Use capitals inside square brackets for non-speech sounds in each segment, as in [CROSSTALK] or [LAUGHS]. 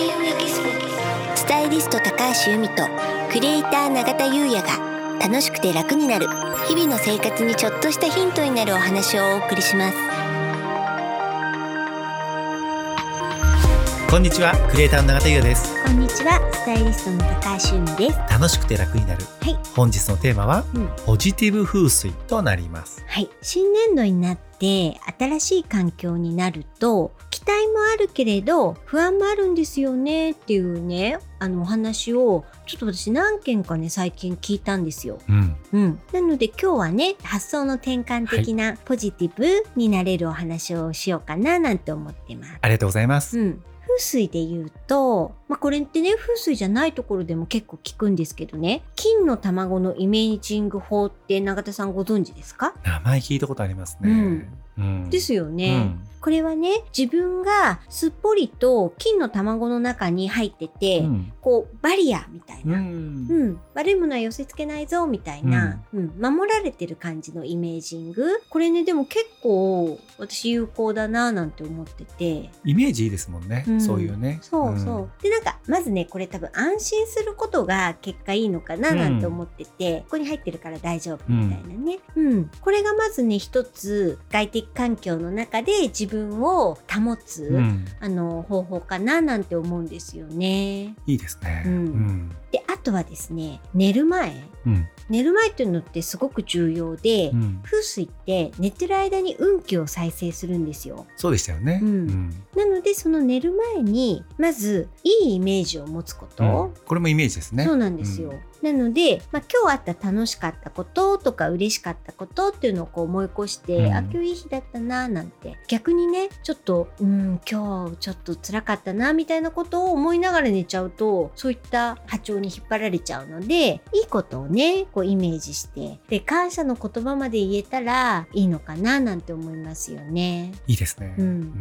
優也ギススタイリスト高橋由美とクリエイター永田優也が楽しくて楽になる日々の生活にちょっとしたヒントになるお話をお送りします。こんにちはクリエイターの永田優也です。こんにちはスタイリストの高橋由美です。楽しくて楽になる。はい、本日のテーマはうん、ポジティブ風水となります。はい。新年度になって新しい環境になると期待もあるけれど不安もあるんですよねっていうねあのお話をちょっと私何件かね最近聞いたんですよ。うん。うん、なので今日はね発想の転換的なポジティブになれるお話をしようかななんて思ってます。ありがとうございます、うん。風水で言うと、まあ、これってね風水じゃないところでも結構聞くんですけどね。金の卵のイメージング法って永田さんご存知ですか、名前聞いたことありますね、うん。ですよね。うんこれはね自分がすっぽりと金の卵の中に入ってて、うん。こうバリアみたいな、うん。うん、悪いものは寄せ付けないぞみたいな、うん。守られてる感じのイメージング。これねでも結構私有効だななんて思ってて。イメージいいですもんね、うん。そういうね。そうそう、でなんかまずねこれ多分安心することが結果いいのかななんて思ってて、ここに入ってるから大丈夫みたいなね、うん。これがまずね一つ外的環境の中で自分を保つ、うん。うんあの方法かななんて思うんですよね。いいですね。うん。うん。であとはですね寝る前。うん。寝る前っていうのってすごく重要で、うん。風水って寝てる間に運気を再生するんですよ。そうでしたよね、うん。なのでその寝る前にまずいいイメージを持つこと、うん。これもイメージですね。そうなんですよ。なので、まあ、今日あった楽しかったこととか嬉しかったことっていうのをこう思い起こして、うん。あ今日いい日だったななんて逆にねちょっとうん今日ちょっと辛かったなみたいなことを思いながら寝ちゃうとそういった波長に引っ張られちゃうのでいいことをねこうイメージしてで感謝の言葉まで言えたらいいのかななんて思いますよね。いいですね、うん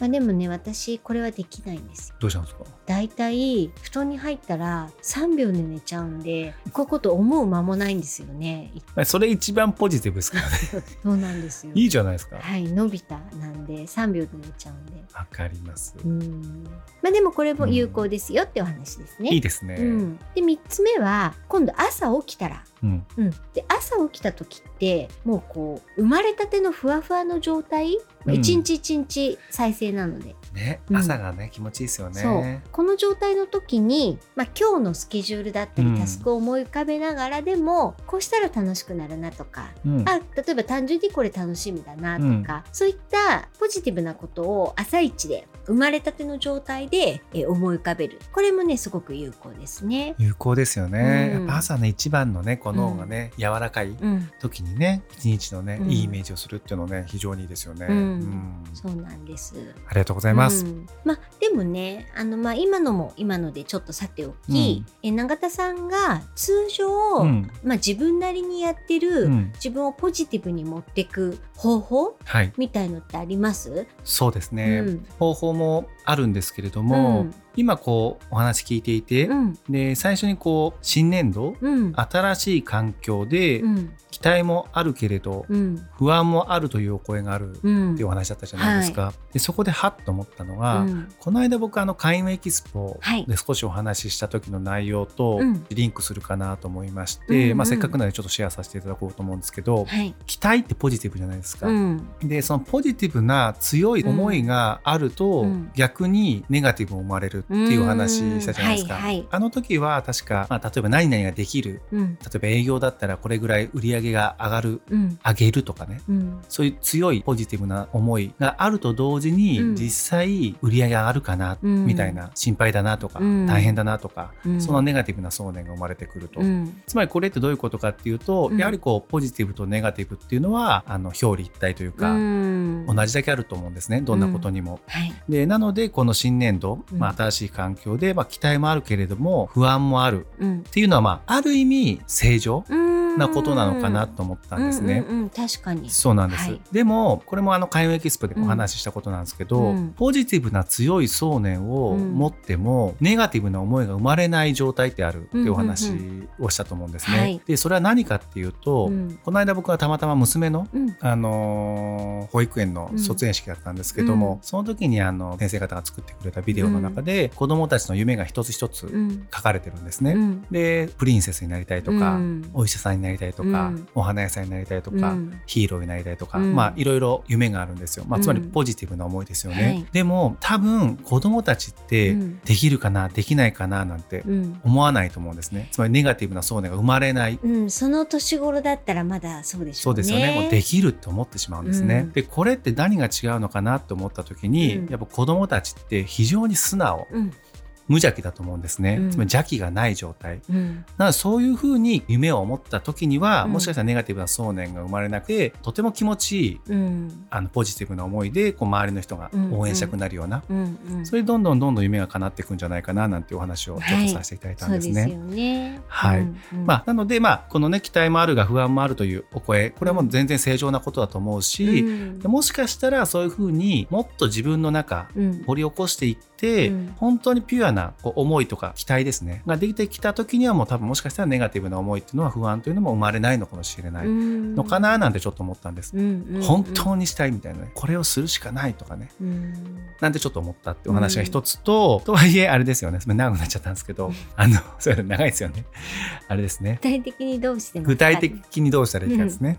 まあ、でもね私これはできないんですよ。どうしたんですか？だいたい布団に入ったら3秒で寝ちゃうんでこういうこと思う間もないんですよねまあそれ一番ポジティブですからね。[LAUGHS] そうなんですよ。いいじゃないですか。わ、はいのび太なんで3秒で寝ちゃうんで。かります、うん。まあでもこれも有効ですよってお話ですね、いいですね、うん、で3つ目は今度朝起きたら。うん。うん、で朝起きた時ってもうこう生まれたてのふわふわの状態、うん一日一日再生なので。ねうん。朝がね、気持ちいいですよね。この状態の時に、まあ、今日のスケジュールだったうん。りタスクを思い浮かべながらでも、こうしたら楽しくなるなとか、うん。あ例えば単純にこれ楽しみだなとか、そういったポジティブなことを朝一で生まれたての状態でえ思い浮かべる。これもねすごく有効ですね。有効ですよね、うん。朝ね一番のねこの脳がね、柔らかいうん、時にね一日のね、うん。いいイメージをするっていうのね非常にいいですよね、うん。うん。そうなんです。ありがとうございます、うん。まあでもねあの、まあ、今のも今のでちょっとさておき、え永田さんが通常、うん。まあ、自分なりにやってる、うん。自分をポジティブに持っていく方法はい。みたいのってあります？そうですね、うん。方法もあるんですけれども、うん。今こうお話聞いていて、うん。で最初にこう新年度うん。新しい環境でうん。期待もあるけれど、うん。不安もあるというお声があるうん。っていうお話だったじゃないですか、でそこでハッと思ったのが、うん。この間僕あの開運エキスポはい。で少しお話しした時の内容とうん。リンクするかなと思いまして、うんうん。まあ、せっかくなのでちょっとシェアさせていただこうと思うんですけど、はい。期待ってポジティブじゃないですか。うん。でそのポジティブな強い思いがあると、うん。逆にネガティブも生まれるっていうお話したじゃないですか。うん。はいはい。あの時は確か、まあ、例えば何々ができる。うん。例えば営業だったらこれぐらい売り上げが上がるうん。上げるとかね。うん。そういう強いポジティブな思いがあると同時に、うん。実際売り上げ上がるかな、うん。みたいな。心配だなとか、うん。大変だなとか、うん。そのネガティブな想念が生まれてくると。うん。つまりこれってどういうことかっていうと、うん。やはりこうポジティブとネガティブっていうのはあの表裏一体というか、うん。同じだけあると思うんですねどんなことにも。はい。でなのでこの新年度、うん。まあ、新しい環境で、まあ、期待もあるけれども不安もある。うん。っていうのは、まあ、ある意味正常うんなことなのかなと思ったんですね。うんうんうん確かに。そうなんです、はい。でもこれもあの開運エキスポでお話ししたことなんですけど、うん。ポジティブな強い想念を持っても、ネガティブな思いが生まれない状態ってあるっていうお話をしたと思うんですね。はい。でそれは何かっていうと、うん。この間僕はたまたま娘のうん。あのー保育園の卒園式だったんですけども、うん。その時にあの先生方が作ってくれたビデオの中で、子どもたちの夢が一つ一つうん。書かれてるんですね。うん。でプリンセスになりたいとか、うん。お医者さんになりたいとか、うん。お花屋さんになりたいとか、うん。ヒーローになりたいとか、うん。まあいろいろ夢があるんですよ、まあ、うん。つまりポジティブな思いですよね、はい。でも多分子どもたちってうん。できるかなできないかななんてうん。思わないと思うんですね。つまりネガティブな想念が生まれない。うん、その年頃だったらまだそうでしょうね。そうですよね。もうできるって思ってしまうんですね、うん。でこれって何が違うのかなって思った時に、うん。やっぱ子どもたちって非常に素直。うん無邪気だと思うんですね、うん。つまり邪気がない状態。うん。なのでそういうふうに夢を思った時には、うん。もしかしたらネガティブな想念が生まれなくてとても気持ちいいうん。あのポジティブな思いでこう周りの人が応援したくなるような、うんうん。それでどんどんどんどん夢が叶っていくんじゃないかななんてお話をちょっとさせていただいたんですね。はい。まあ、なので、まあ、このね期待もあるが不安もあるというお声これはもう全然正常なことだと思うし、もしかしたらそういうふうにもっと自分の中うん。掘り起こしていって、うん。本当にピュアなこう思いとか期待ですね。ができてきた時にはもう多分もしかしたらネガティブな思いっていうのは不安というのも生まれないのかもしれない。のかな？なんてちょっと思ったんです。うんうんうん。本当にしたいみたいなね。これをするしかないとかね。うん。なんてちょっと思ったってお話が一つと、とはいえあれですよね。それ長くなっちゃったんですけどあのそれ長いですよね。あれですね。具体的にどうして具体的にどうしたらいいかですね、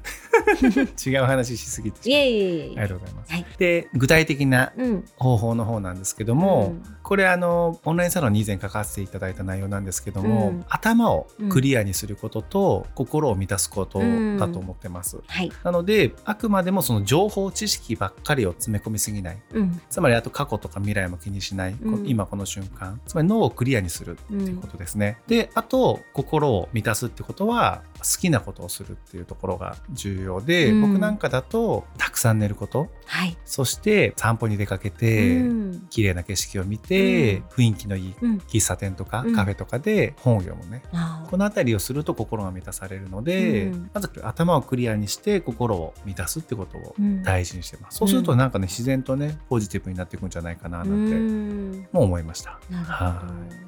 違う話しすぎてありがとうございます、はいで具体的なうん。方法の方なんですけども、うんこれあのオンラインサロンに以前書かせていただいた内容なんですけども、うん。頭をクリアにすることと、心を満たすことだと思ってます、はい。なのであくまでもその情報知識ばっかりを詰め込みすぎない。うん。つまりあと過去とか未来も気にしない、今この瞬間。つまり脳をクリアにするっていうことですね、であと心を満たすってことは好きなことをするっていうところが重要で、うん。僕なんかだとたくさん寝ること。はい。そして散歩に出かけて、うん。綺麗な景色を見て、うん雰囲気のいいうん。喫茶店とかうん。カフェとかで本を読むね、あこの辺りをすると心が満たされるので、うんまず頭をクリアにして心を満たすってことをうん。大事にしてます、そうするとなんかね自然とねポジティブになっていくんじゃないかななんてうん。も思いました。は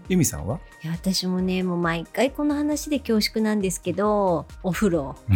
い。由美さんはいや私もねもう毎回この話で恐縮なんですけどお風呂。[LAUGHS]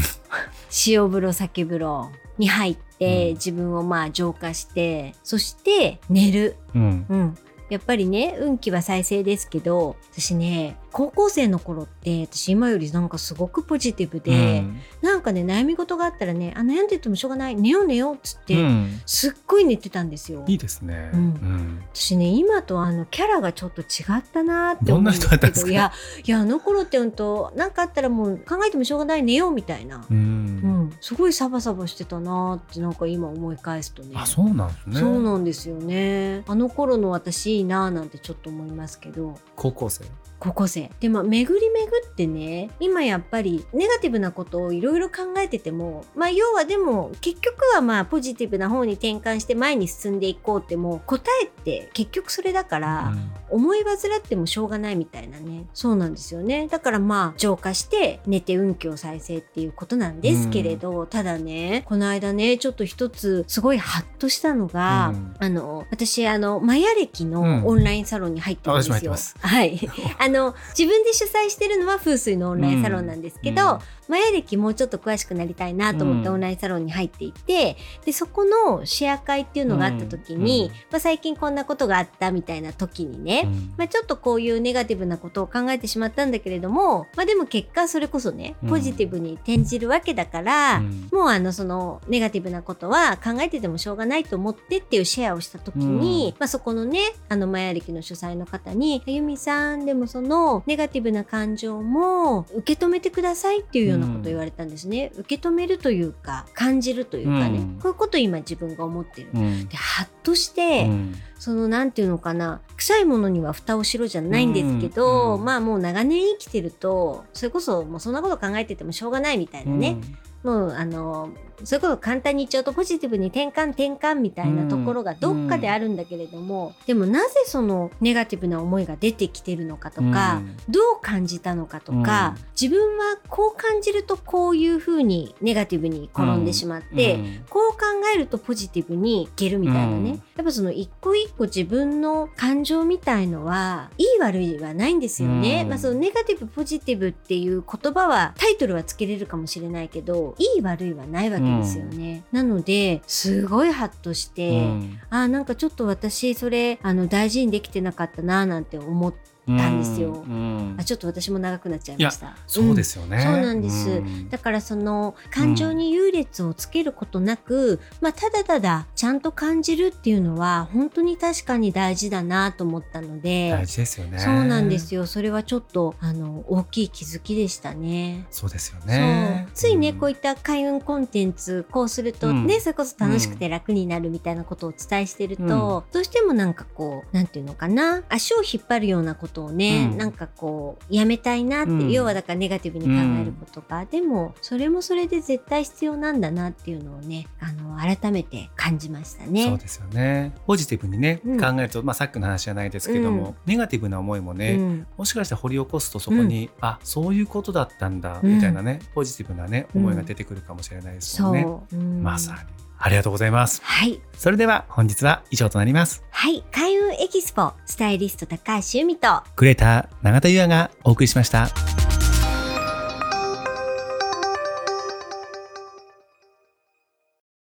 塩風呂酒風呂に入って、うん。自分をまあ浄化してそして寝る、うん。うん、やっぱりね運気は再生ですけど私ね高校生の頃って私今よりなんかすごくポジティブで、うん。なんかね悩み事があったらねあ悩んでてもしょうがない寝よう寝ようっつって、うん。すっごい寝てたんですよ。いいですね。うん。うん。私ね今とあのキャラがちょっと違ったなって思うんですどんな人だったんですか？けどいやいやあの頃って本当なんかあったらもう考えてもしょうがない寝ようみたいな、ううんんすごいサバサバしてたなってなんか今思い返すとねあそうなんですね。そうなんですよねあの頃の私いいななんてちょっと思いますけど高校生？高校生でも巡り巡ってね今やっぱりネガティブなことをいろいろ考えててもまあ要はでも結局はまあポジティブな方に転換して前に進んでいこうってもう答えって結局それだから、思い煩ってもしょうがないみたいなね。そうなんですよね。だからまあ浄化して寝て運気を再生っていうことなんですけれど、ただねこの間ねちょっと一つすごいハッとしたのが、うん。あの私あのマヤ歴うん。のオンラインサロンに入ってるんですよ、あ私も入ってます。はい [LAUGHS] あの自分で主催してるのは風水のオンラインサロンなんですけど、うん。マヤ歴もうちょっと詳しくなりたいなと思ってうん。オンラインサロンに入っていて、でそこのシェア会っていうのがあった時に、うん。まあ、最近こんなことがあったみたいな時にね、うん。まあ、ちょっとこういうネガティブなことを考えてしまったんだけれども、まあ、でも結果それこそねうん。ポジティブに転じるわけだから、うん。もうあのそのネガティブなことは考えててもしょうがないと思ってっていうシェアをした時に、まあ、そこのねあのマヤ歴の主催の方に「あゆみさんでもそのネガティブな感情も受け止めてください」っていうようなことを言われたんですね、受け止めるというか感じるというかね、うん。こういうことを今自分が思ってる。うん。でハッとして、うん。そのなんていうのかな臭いものには蓋をしろじゃないんですけど、うん。うん。まあもう長年生きてるとそれこそもうそんなこと考えててもしょうがないみたいなね、もうあのそれこそ簡単に言っちゃうとポジティブに転換転換みたいなところがどっかであるんだけれども、でもなぜそのネガティブな思いが出てきてるのかとか、どう感じたのかとか、自分はこう感じるとこういうふうにネガティブに転んでしまって、こう考えるとポジティブにいけるみたいなね、やっぱその一個一個自分の感情みたいのはいい悪いはないんですよね。まあそのネガティブポジティブっていう言葉はタイトルはつけれるかもしれないけどいい悪いはないわけですよね。なのですごいハッとして、うん、あなんかちょっと私それあの大事にできてなかったななんて思って。たんですよ、うん、あちょっと私も長くなっちゃいました。そうですよね、うん、そうなんです、だからその感情に優劣をつけることなく、まあただただちゃんと感じるっていうのは本当に確かに大事だなと思ったので大事ですよね。そうなんですよ。それはちょっとあの大きい気づきでしたね。そうですよね。ついね、こういった開運コンテンツこうするとね、それこそ楽しくて楽になるみたいなことをお伝えしてると、どうしてもなんかこうなんていうのかな。足を引っ張るようなことことをね、うん、なんかこうやめたいなって、うん、要はだからネガティブに考えることが、うん、でもそれもそれで絶対必要なんだなっていうのをねあの改めて感じましたね。そうですよね。ポジティブにね、考えると、まあ、さっきの話じゃないですけども、ネガティブな思いもね、もしかしたら掘り起こすとそこに、うん、あそういうことだったんだみたいなね、ポジティブなね思いが出てくるかもしれないですよね。まさにありがとうございます。はい。それでは本日は以上となります。はい。開運エキスポ、スタイリスト高橋由美と、クレーター永田優也がお送りしました。